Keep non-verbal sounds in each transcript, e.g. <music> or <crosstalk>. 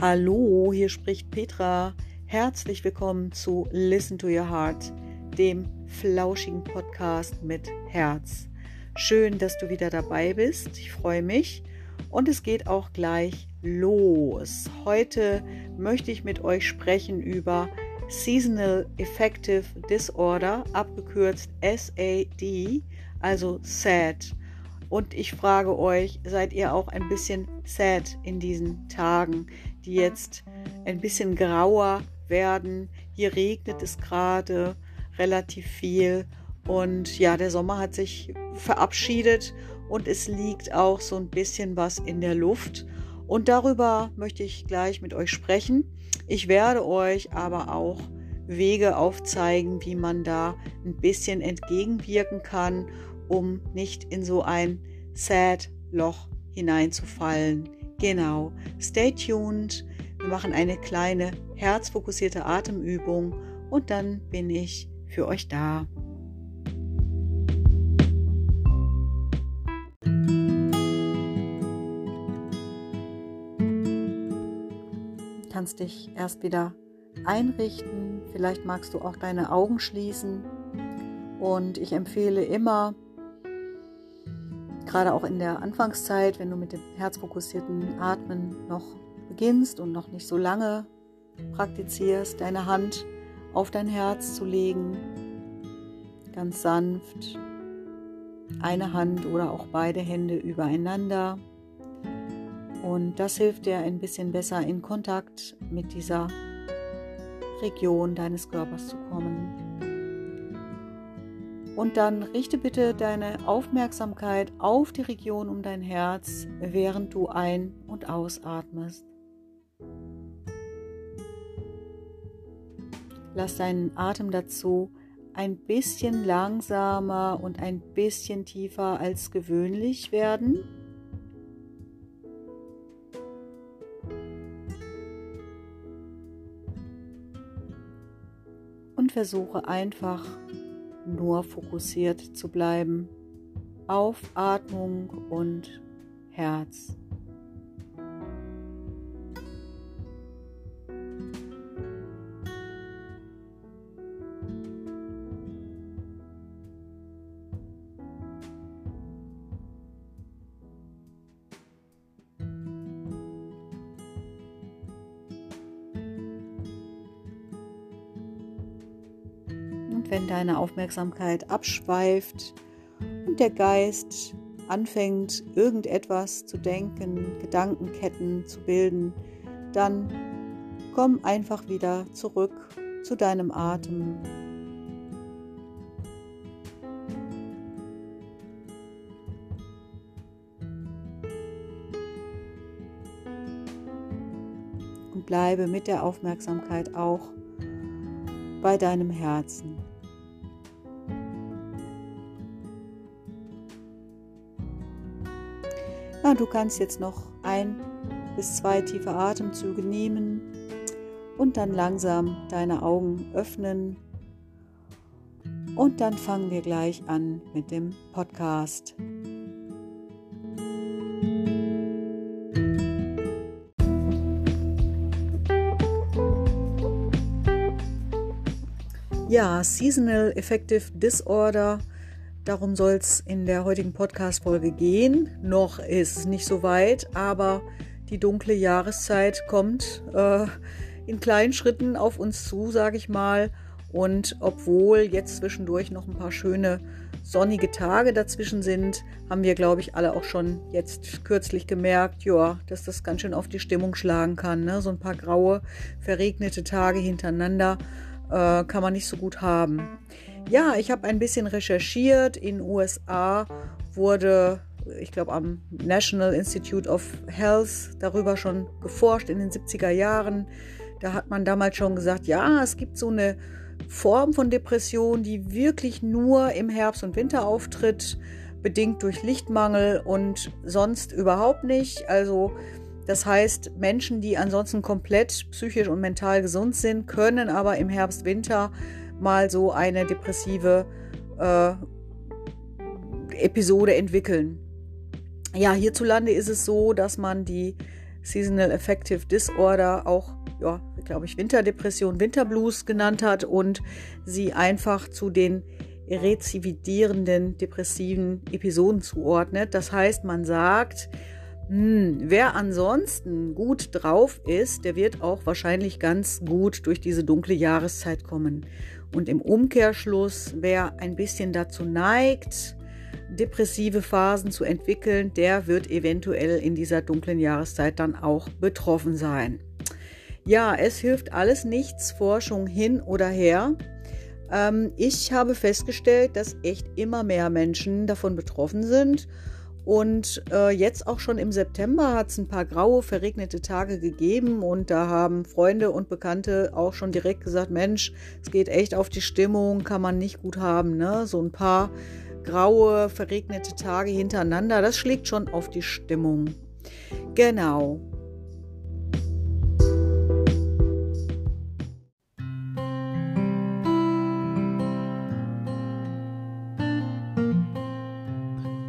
Hallo, hier spricht Petra. Herzlich willkommen zu Listen to Your Heart, dem flauschigen Podcast mit Herz. Schön, dass du wieder dabei bist. Ich freue mich. Und es geht auch gleich los. Heute möchte ich mit euch sprechen über Seasonal Affective Disorder, abgekürzt SAD, also SAD. Und ich frage euch, seid ihr auch ein bisschen sad in diesen Tagen, die jetzt ein bisschen grauer werden? Hier regnet es gerade relativ viel und ja, der Sommer hat sich verabschiedet und es liegt auch so ein bisschen was in der Luft. Und darüber möchte ich gleich mit euch sprechen. Ich werde euch aber auch Wege aufzeigen, wie man da ein bisschen entgegenwirken kann um nicht in so ein Sad-Loch hineinzufallen. Genau, stay tuned. Wir machen eine kleine herzfokussierte Atemübung und dann bin ich für euch da. Kannst dich erst wieder einrichten. Vielleicht magst du auch deine Augen schließen. Und ich empfehle immer, gerade auch in der Anfangszeit, wenn du mit dem herzfokussierten Atmen noch beginnst und noch nicht so lange praktizierst, deine Hand auf dein Herz zu legen, ganz sanft, eine Hand oder auch beide Hände übereinander. Und das hilft dir ein bisschen besser in Kontakt mit dieser Region deines Körpers zu kommen. Und dann richte bitte deine Aufmerksamkeit auf die Region um dein Herz, während du ein- und ausatmest. Lass deinen Atem dazu ein bisschen langsamer und ein bisschen tiefer als gewöhnlich werden. Und versuche einfach nur fokussiert zu bleiben auf Atmung und Herz. Wenn deine Aufmerksamkeit abschweift und der Geist anfängt, irgendetwas zu denken, Gedankenketten zu bilden, dann komm einfach wieder zurück zu deinem Atem. Und bleibe mit der Aufmerksamkeit auch bei deinem Herzen. Ja, du kannst jetzt noch ein bis zwei tiefe Atemzüge nehmen und dann langsam deine Augen öffnen. Und dann fangen wir gleich an mit dem Podcast. Ja, Seasonal Affective Disorder. Darum soll es in der heutigen Podcast-Folge gehen. Noch ist es nicht so weit, aber die dunkle Jahreszeit kommt äh, in kleinen Schritten auf uns zu, sage ich mal. Und obwohl jetzt zwischendurch noch ein paar schöne sonnige Tage dazwischen sind, haben wir, glaube ich, alle auch schon jetzt kürzlich gemerkt, ja, dass das ganz schön auf die Stimmung schlagen kann. Ne? So ein paar graue, verregnete Tage hintereinander äh, kann man nicht so gut haben. Ja, ich habe ein bisschen recherchiert. In USA wurde, ich glaube, am National Institute of Health darüber schon geforscht in den 70er Jahren. Da hat man damals schon gesagt, ja, es gibt so eine Form von Depression, die wirklich nur im Herbst und Winter auftritt, bedingt durch Lichtmangel und sonst überhaupt nicht. Also das heißt, Menschen, die ansonsten komplett psychisch und mental gesund sind, können aber im Herbst, Winter mal so eine depressive äh, Episode entwickeln. Ja, hierzulande ist es so, dass man die Seasonal Affective Disorder, auch, ja, glaube ich, Winterdepression, Winterblues genannt hat und sie einfach zu den rezividierenden depressiven Episoden zuordnet. Das heißt, man sagt, hm, wer ansonsten gut drauf ist, der wird auch wahrscheinlich ganz gut durch diese dunkle Jahreszeit kommen. Und im Umkehrschluss, wer ein bisschen dazu neigt, depressive Phasen zu entwickeln, der wird eventuell in dieser dunklen Jahreszeit dann auch betroffen sein. Ja, es hilft alles nichts, Forschung hin oder her. Ähm, ich habe festgestellt, dass echt immer mehr Menschen davon betroffen sind. Und äh, jetzt auch schon im September hat es ein paar graue, verregnete Tage gegeben und da haben Freunde und Bekannte auch schon direkt gesagt, Mensch, es geht echt auf die Stimmung, kann man nicht gut haben. Ne? So ein paar graue, verregnete Tage hintereinander, das schlägt schon auf die Stimmung. Genau.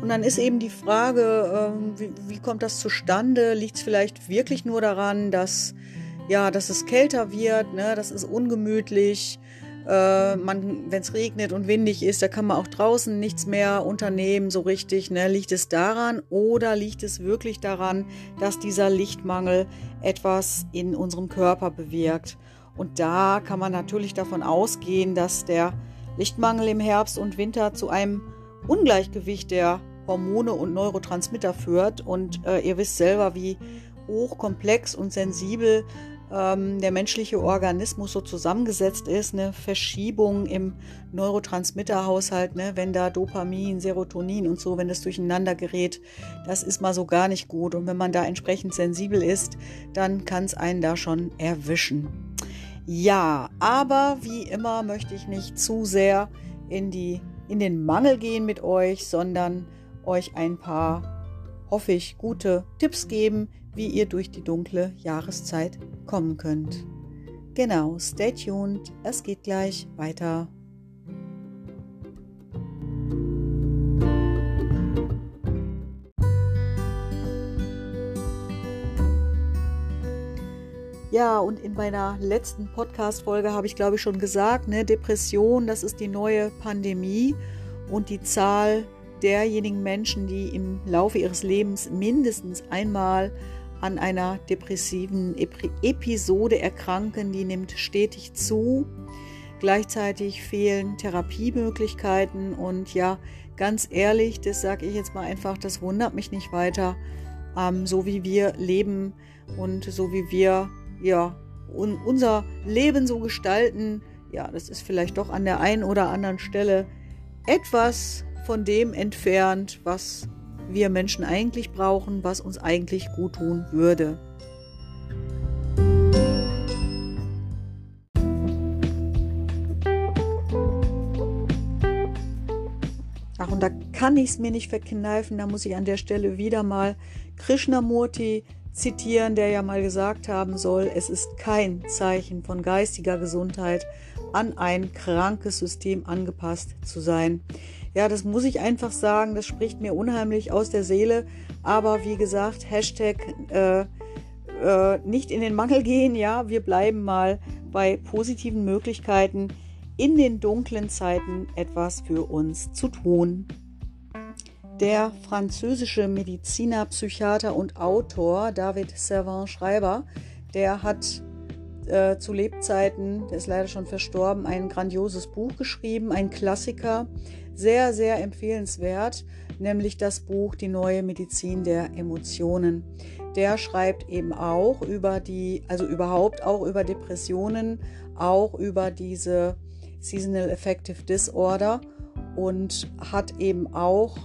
Und dann ist eben die Frage, äh, wie, wie, kommt das zustande? Liegt es vielleicht wirklich nur daran, dass, ja, dass es kälter wird, ne? das ist ungemütlich. Äh, wenn es regnet und windig ist, da kann man auch draußen nichts mehr unternehmen, so richtig. Ne? Liegt es daran oder liegt es wirklich daran, dass dieser Lichtmangel etwas in unserem Körper bewirkt? Und da kann man natürlich davon ausgehen, dass der Lichtmangel im Herbst und Winter zu einem Ungleichgewicht der Hormone und Neurotransmitter führt. Und äh, ihr wisst selber, wie hochkomplex und sensibel ähm, der menschliche Organismus so zusammengesetzt ist. Eine Verschiebung im Neurotransmitterhaushalt, ne? wenn da Dopamin, Serotonin und so, wenn das durcheinander gerät, das ist mal so gar nicht gut. Und wenn man da entsprechend sensibel ist, dann kann es einen da schon erwischen. Ja, aber wie immer möchte ich nicht zu sehr in die in den Mangel gehen mit euch, sondern euch ein paar, hoffe ich, gute Tipps geben, wie ihr durch die dunkle Jahreszeit kommen könnt. Genau, stay tuned, es geht gleich weiter. Ja, und in meiner letzten Podcast-Folge habe ich, glaube ich, schon gesagt, ne, Depression, das ist die neue Pandemie und die Zahl derjenigen Menschen, die im Laufe ihres Lebens mindestens einmal an einer depressiven Episode erkranken, die nimmt stetig zu. Gleichzeitig fehlen Therapiemöglichkeiten und ja, ganz ehrlich, das sage ich jetzt mal einfach, das wundert mich nicht weiter. Ähm, so wie wir leben und so wie wir ja un unser Leben so gestalten, ja, das ist vielleicht doch an der einen oder anderen Stelle etwas von dem entfernt, was wir Menschen eigentlich brauchen, was uns eigentlich gut tun würde. Ach, und da kann ich es mir nicht verkneifen, da muss ich an der Stelle wieder mal Krishnamurti zitieren, der ja mal gesagt haben soll, es ist kein Zeichen von geistiger Gesundheit, an ein krankes System angepasst zu sein. Ja, das muss ich einfach sagen, das spricht mir unheimlich aus der Seele. Aber wie gesagt, Hashtag äh, äh, nicht in den Mangel gehen, ja, wir bleiben mal bei positiven Möglichkeiten in den dunklen Zeiten etwas für uns zu tun. Der französische Mediziner, Psychiater und Autor David Servan Schreiber, der hat äh, zu Lebzeiten, der ist leider schon verstorben, ein grandioses Buch geschrieben, ein Klassiker, sehr, sehr empfehlenswert, nämlich das Buch Die neue Medizin der Emotionen. Der schreibt eben auch über die, also überhaupt auch über Depressionen, auch über diese Seasonal Affective Disorder und hat eben auch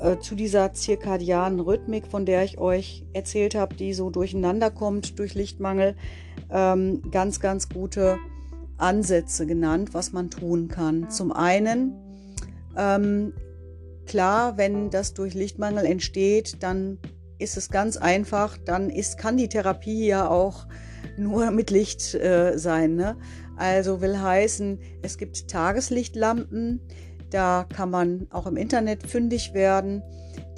äh, zu dieser zirkadianen Rhythmik, von der ich euch erzählt habe, die so durcheinander kommt durch Lichtmangel, ähm, ganz, ganz gute Ansätze genannt, was man tun kann. Zum einen, ähm, klar, wenn das durch Lichtmangel entsteht, dann ist es ganz einfach, dann ist, kann die Therapie ja auch nur mit Licht äh, sein. Ne? Also will heißen, es gibt Tageslichtlampen, da kann man auch im Internet fündig werden.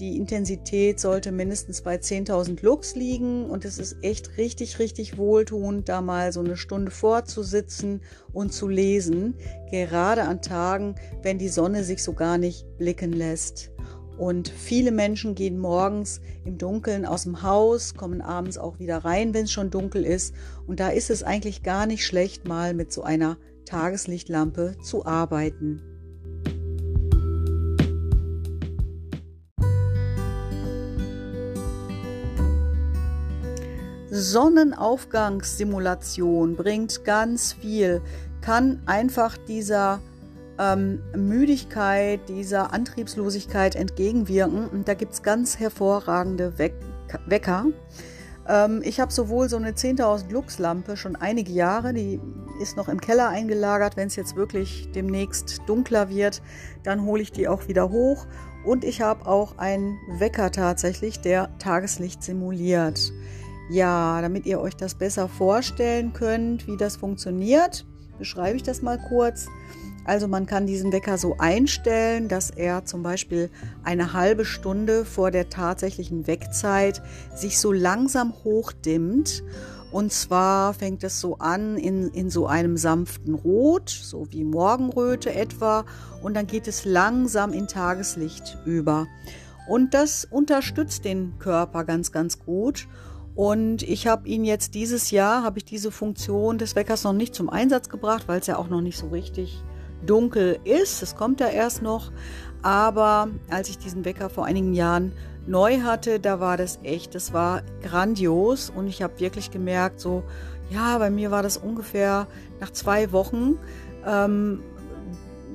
Die Intensität sollte mindestens bei 10.000 Lux liegen und es ist echt richtig, richtig wohltuend, da mal so eine Stunde vorzusitzen und zu lesen, gerade an Tagen, wenn die Sonne sich so gar nicht blicken lässt. Und viele Menschen gehen morgens im Dunkeln aus dem Haus, kommen abends auch wieder rein, wenn es schon dunkel ist. Und da ist es eigentlich gar nicht schlecht, mal mit so einer Tageslichtlampe zu arbeiten. Sonnenaufgangssimulation bringt ganz viel, kann einfach dieser ähm, Müdigkeit, dieser Antriebslosigkeit entgegenwirken. Und da gibt es ganz hervorragende Weck Wecker. Ähm, ich habe sowohl so eine 10.000 Lux-Lampe schon einige Jahre, die ist noch im Keller eingelagert. Wenn es jetzt wirklich demnächst dunkler wird, dann hole ich die auch wieder hoch. Und ich habe auch einen Wecker tatsächlich, der Tageslicht simuliert. Ja, damit ihr euch das besser vorstellen könnt, wie das funktioniert, beschreibe ich das mal kurz. Also man kann diesen Wecker so einstellen, dass er zum Beispiel eine halbe Stunde vor der tatsächlichen Weckzeit sich so langsam hochdimmt. Und zwar fängt es so an in, in so einem sanften Rot, so wie Morgenröte etwa. Und dann geht es langsam in Tageslicht über. Und das unterstützt den Körper ganz, ganz gut. Und ich habe ihn jetzt dieses Jahr, habe ich diese Funktion des Weckers noch nicht zum Einsatz gebracht, weil es ja auch noch nicht so richtig dunkel ist. Es kommt ja erst noch. Aber als ich diesen Wecker vor einigen Jahren neu hatte, da war das echt, das war grandios. Und ich habe wirklich gemerkt, so, ja, bei mir war das ungefähr nach zwei Wochen, ähm,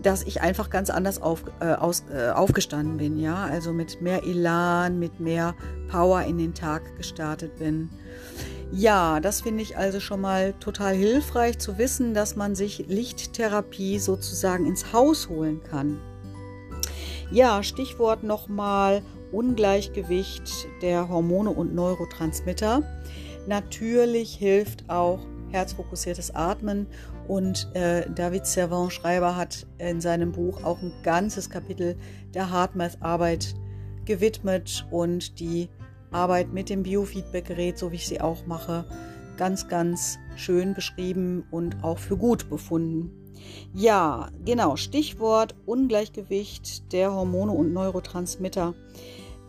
dass ich einfach ganz anders auf, äh, aus, äh, aufgestanden bin, ja, also mit mehr Elan, mit mehr Power in den Tag gestartet bin. Ja, das finde ich also schon mal total hilfreich zu wissen, dass man sich Lichttherapie sozusagen ins Haus holen kann. Ja, Stichwort nochmal Ungleichgewicht der Hormone und Neurotransmitter. Natürlich hilft auch herzfokussiertes Atmen und äh, David Servan-Schreiber hat in seinem Buch auch ein ganzes Kapitel der Heartmath-Arbeit gewidmet und die Arbeit mit dem Biofeedback-Gerät, so wie ich sie auch mache, ganz, ganz schön beschrieben und auch für gut befunden. Ja, genau, Stichwort Ungleichgewicht der Hormone und Neurotransmitter.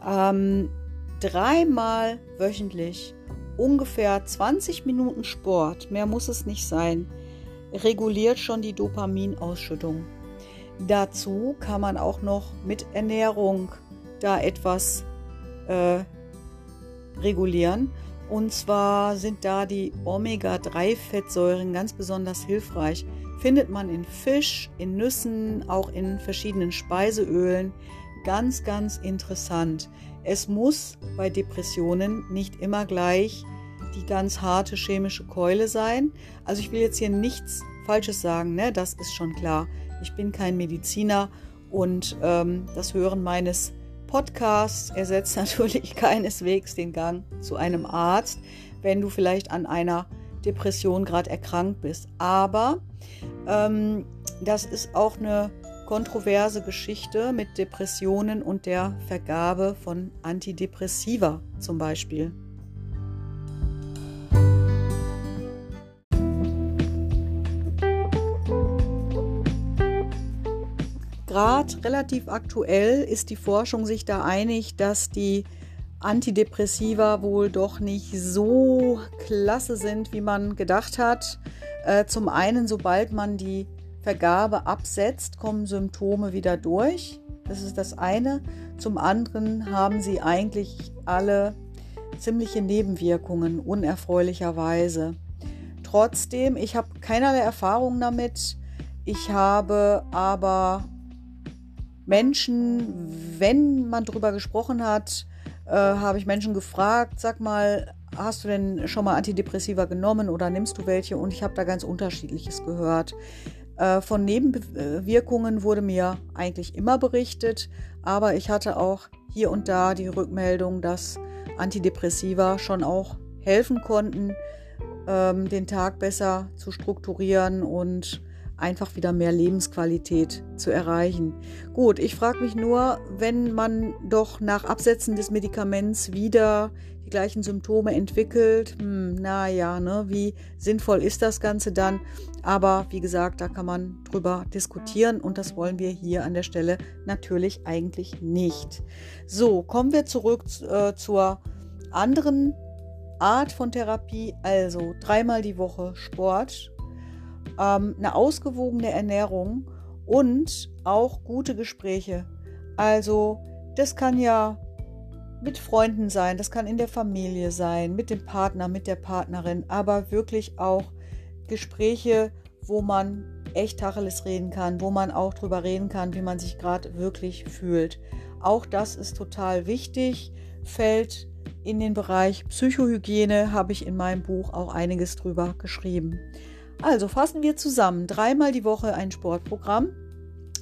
Ähm, dreimal wöchentlich ungefähr 20 Minuten Sport, mehr muss es nicht sein, reguliert schon die Dopaminausschüttung. Dazu kann man auch noch mit Ernährung da etwas äh, regulieren. Und zwar sind da die Omega-3-Fettsäuren ganz besonders hilfreich. Findet man in Fisch, in Nüssen, auch in verschiedenen Speiseölen. Ganz, ganz interessant. Es muss bei Depressionen nicht immer gleich die ganz harte chemische Keule sein. Also ich will jetzt hier nichts Falsches sagen, ne? das ist schon klar. Ich bin kein Mediziner und ähm, das Hören meines Podcasts ersetzt <laughs> natürlich keineswegs den Gang zu einem Arzt, wenn du vielleicht an einer Depression gerade erkrankt bist. Aber ähm, das ist auch eine kontroverse Geschichte mit Depressionen und der Vergabe von Antidepressiva zum Beispiel. gerade relativ aktuell ist die Forschung sich da einig, dass die Antidepressiva wohl doch nicht so klasse sind, wie man gedacht hat. Äh, zum einen, sobald man die Vergabe absetzt, kommen Symptome wieder durch. Das ist das eine. Zum anderen haben sie eigentlich alle ziemliche Nebenwirkungen, unerfreulicherweise. Trotzdem, ich habe keinerlei Erfahrung damit. Ich habe aber Menschen, wenn man darüber gesprochen hat, äh, habe ich Menschen gefragt, sag mal, hast du denn schon mal Antidepressiva genommen oder nimmst du welche? Und ich habe da ganz unterschiedliches gehört. Äh, von Nebenwirkungen wurde mir eigentlich immer berichtet, aber ich hatte auch hier und da die Rückmeldung, dass Antidepressiva schon auch helfen konnten, ähm, den Tag besser zu strukturieren und einfach wieder mehr Lebensqualität zu erreichen. Gut, ich frage mich nur, wenn man doch nach Absetzen des Medikaments wieder die gleichen Symptome entwickelt, hm, naja, ne, wie sinnvoll ist das Ganze dann? Aber wie gesagt, da kann man drüber diskutieren und das wollen wir hier an der Stelle natürlich eigentlich nicht. So, kommen wir zurück äh, zur anderen Art von Therapie, also dreimal die Woche Sport, ähm, eine ausgewogene Ernährung und auch gute Gespräche. Also das kann ja mit Freunden sein, das kann in der Familie sein, mit dem Partner, mit der Partnerin, aber wirklich auch Gespräche, wo man echt Tacheles reden kann, wo man auch drüber reden kann, wie man sich gerade wirklich fühlt. Auch das ist total wichtig, fällt in den Bereich Psychohygiene, habe ich in meinem Buch auch einiges drüber geschrieben. Also fassen wir zusammen. Dreimal die Woche ein Sportprogramm,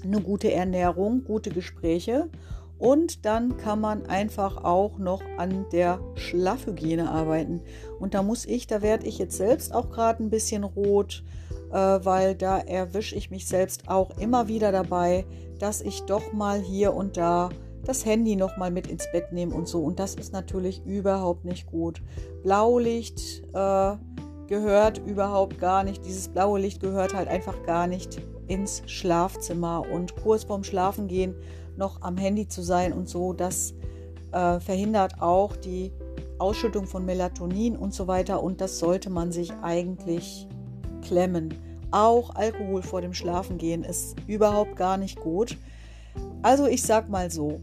eine gute Ernährung, gute Gespräche und dann kann man einfach auch noch an der Schlafhygiene arbeiten. Und da muss ich, da werde ich jetzt selbst auch gerade ein bisschen rot, äh, weil da erwische ich mich selbst auch immer wieder dabei, dass ich doch mal hier und da das Handy noch mal mit ins Bett nehme und so. Und das ist natürlich überhaupt nicht gut. Blaulicht äh, gehört überhaupt gar nicht. Dieses blaue Licht gehört halt einfach gar nicht ins Schlafzimmer. Und kurz vorm Schlafengehen noch am Handy zu sein und so, das äh, verhindert auch die Ausschüttung von Melatonin und so weiter. Und das sollte man sich eigentlich klemmen. Auch Alkohol vor dem Schlafengehen ist überhaupt gar nicht gut. Also ich sag mal so,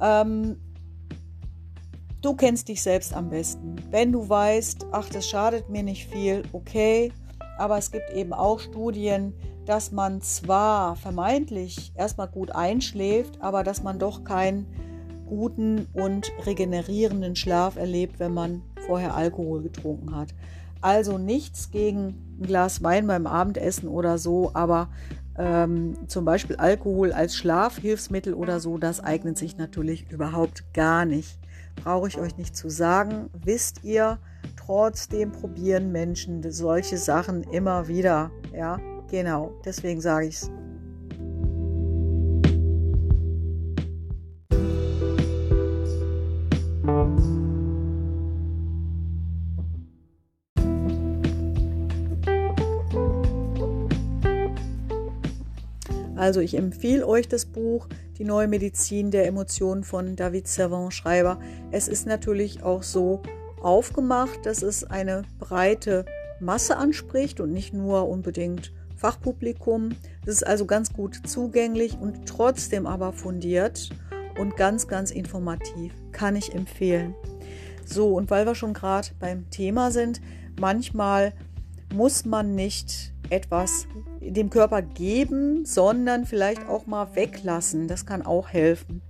ähm, du kennst dich selbst am besten. Wenn du weißt, ach, das schadet mir nicht viel, okay, aber es gibt eben auch Studien, dass man zwar vermeintlich erstmal gut einschläft, aber dass man doch keinen guten und regenerierenden Schlaf erlebt, wenn man vorher Alkohol getrunken hat. Also nichts gegen ein Glas Wein beim Abendessen oder so, aber ähm, zum Beispiel Alkohol als Schlafhilfsmittel oder so, das eignet sich natürlich überhaupt gar nicht. Brauche ich euch nicht zu sagen, wisst ihr, trotzdem probieren Menschen solche Sachen immer wieder, ja. Genau, deswegen sage ich es. Also ich empfehle euch das Buch Die neue Medizin der Emotionen von David Servan Schreiber. Es ist natürlich auch so aufgemacht, dass es eine breite Masse anspricht und nicht nur unbedingt Fachpublikum. Es ist also ganz gut zugänglich und trotzdem aber fundiert und ganz, ganz informativ. Kann ich empfehlen. So, und weil wir schon gerade beim Thema sind, manchmal muss man nicht etwas dem Körper geben, sondern vielleicht auch mal weglassen. Das kann auch helfen.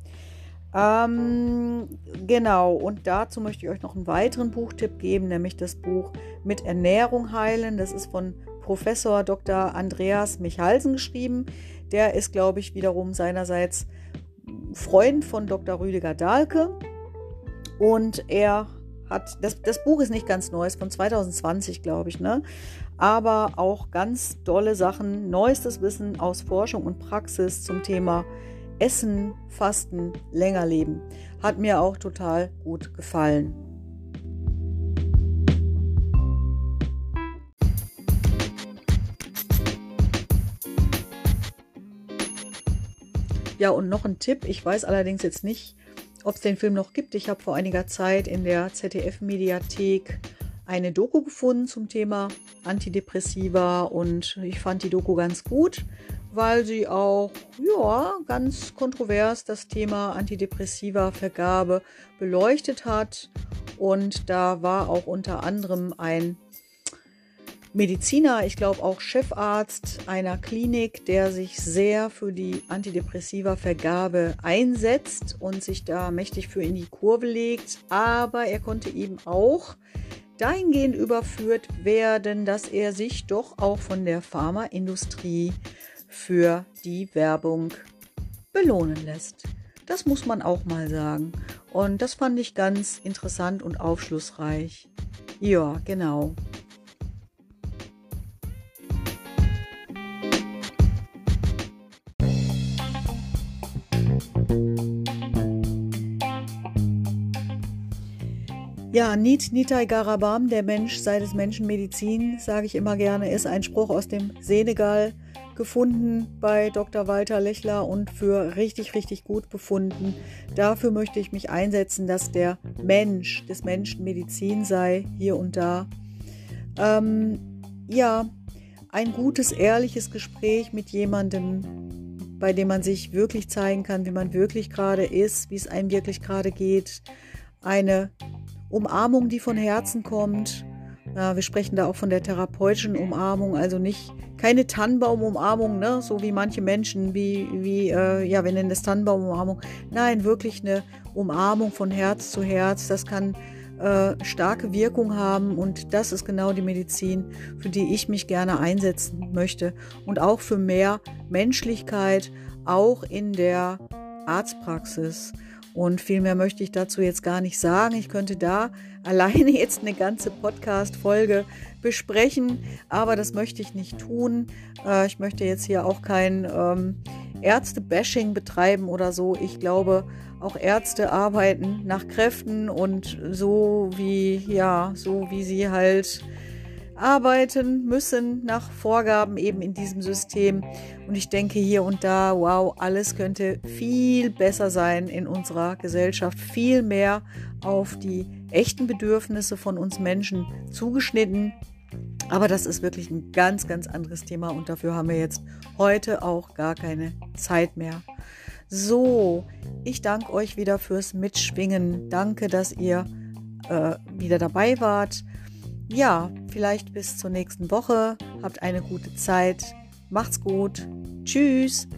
Ähm, genau, und dazu möchte ich euch noch einen weiteren Buchtipp geben, nämlich das Buch Mit Ernährung heilen. Das ist von Professor Dr. Andreas Michalsen geschrieben. Der ist, glaube ich, wiederum seinerseits Freund von Dr. Rüdiger Dahlke. Und er hat, das, das Buch ist nicht ganz neu, ist von 2020, glaube ich, ne? Aber auch ganz tolle Sachen, neuestes Wissen aus Forschung und Praxis zum Thema Essen, Fasten, länger leben. Hat mir auch total gut gefallen. Ja, und noch ein Tipp. Ich weiß allerdings jetzt nicht, ob es den Film noch gibt. Ich habe vor einiger Zeit in der ZDF-Mediathek eine Doku gefunden zum Thema Antidepressiva und ich fand die Doku ganz gut, weil sie auch ja, ganz kontrovers das Thema Antidepressiva-Vergabe beleuchtet hat. Und da war auch unter anderem ein Mediziner, ich glaube auch Chefarzt einer Klinik, der sich sehr für die Antidepressiva-Vergabe einsetzt und sich da mächtig für in die Kurve legt. Aber er konnte eben auch dahingehend überführt werden, dass er sich doch auch von der Pharmaindustrie für die Werbung belohnen lässt. Das muss man auch mal sagen. Und das fand ich ganz interessant und aufschlussreich. Ja, genau. Ja, Nit Nitai Garabam, der Mensch sei des Menschen Medizin, sage ich immer gerne, ist ein Spruch aus dem Senegal, gefunden bei Dr. Walter Lechler und für richtig, richtig gut befunden. Dafür möchte ich mich einsetzen, dass der Mensch des Menschen Medizin sei, hier und da. Ähm, ja, ein gutes, ehrliches Gespräch mit jemandem, bei dem man sich wirklich zeigen kann, wie man wirklich gerade ist, wie es einem wirklich gerade geht. Eine Umarmung, die von Herzen kommt. Wir sprechen da auch von der therapeutischen Umarmung, also nicht keine Tannenbaumumarmung, ne, so wie manche Menschen, wie, wie äh, ja, wir nennen das Tannenbaumumarmung. Nein, wirklich eine Umarmung von Herz zu Herz. Das kann äh, starke Wirkung haben und das ist genau die Medizin, für die ich mich gerne einsetzen möchte und auch für mehr Menschlichkeit, auch in der Arztpraxis. Und viel mehr möchte ich dazu jetzt gar nicht sagen. Ich könnte da <laughs> alleine jetzt eine ganze Podcast-Folge besprechen, aber das möchte ich nicht tun. Äh, ich möchte jetzt hier auch kein ähm, Ärzte-Bashing betreiben oder so. Ich glaube, auch Ärzte arbeiten nach Kräften und so wie, ja, so wie sie halt arbeiten müssen nach Vorgaben eben in diesem System. Und ich denke hier und da, wow, alles könnte viel besser sein in unserer Gesellschaft, viel mehr auf die echten Bedürfnisse von uns Menschen zugeschnitten. Aber das ist wirklich ein ganz, ganz anderes Thema und dafür haben wir jetzt heute auch gar keine Zeit mehr. So, ich danke euch wieder fürs Mitschwingen. Danke, dass ihr äh, wieder dabei wart ja, vielleicht bis zur nächsten Woche. Habt eine gute Zeit. Macht's gut. Tschüss.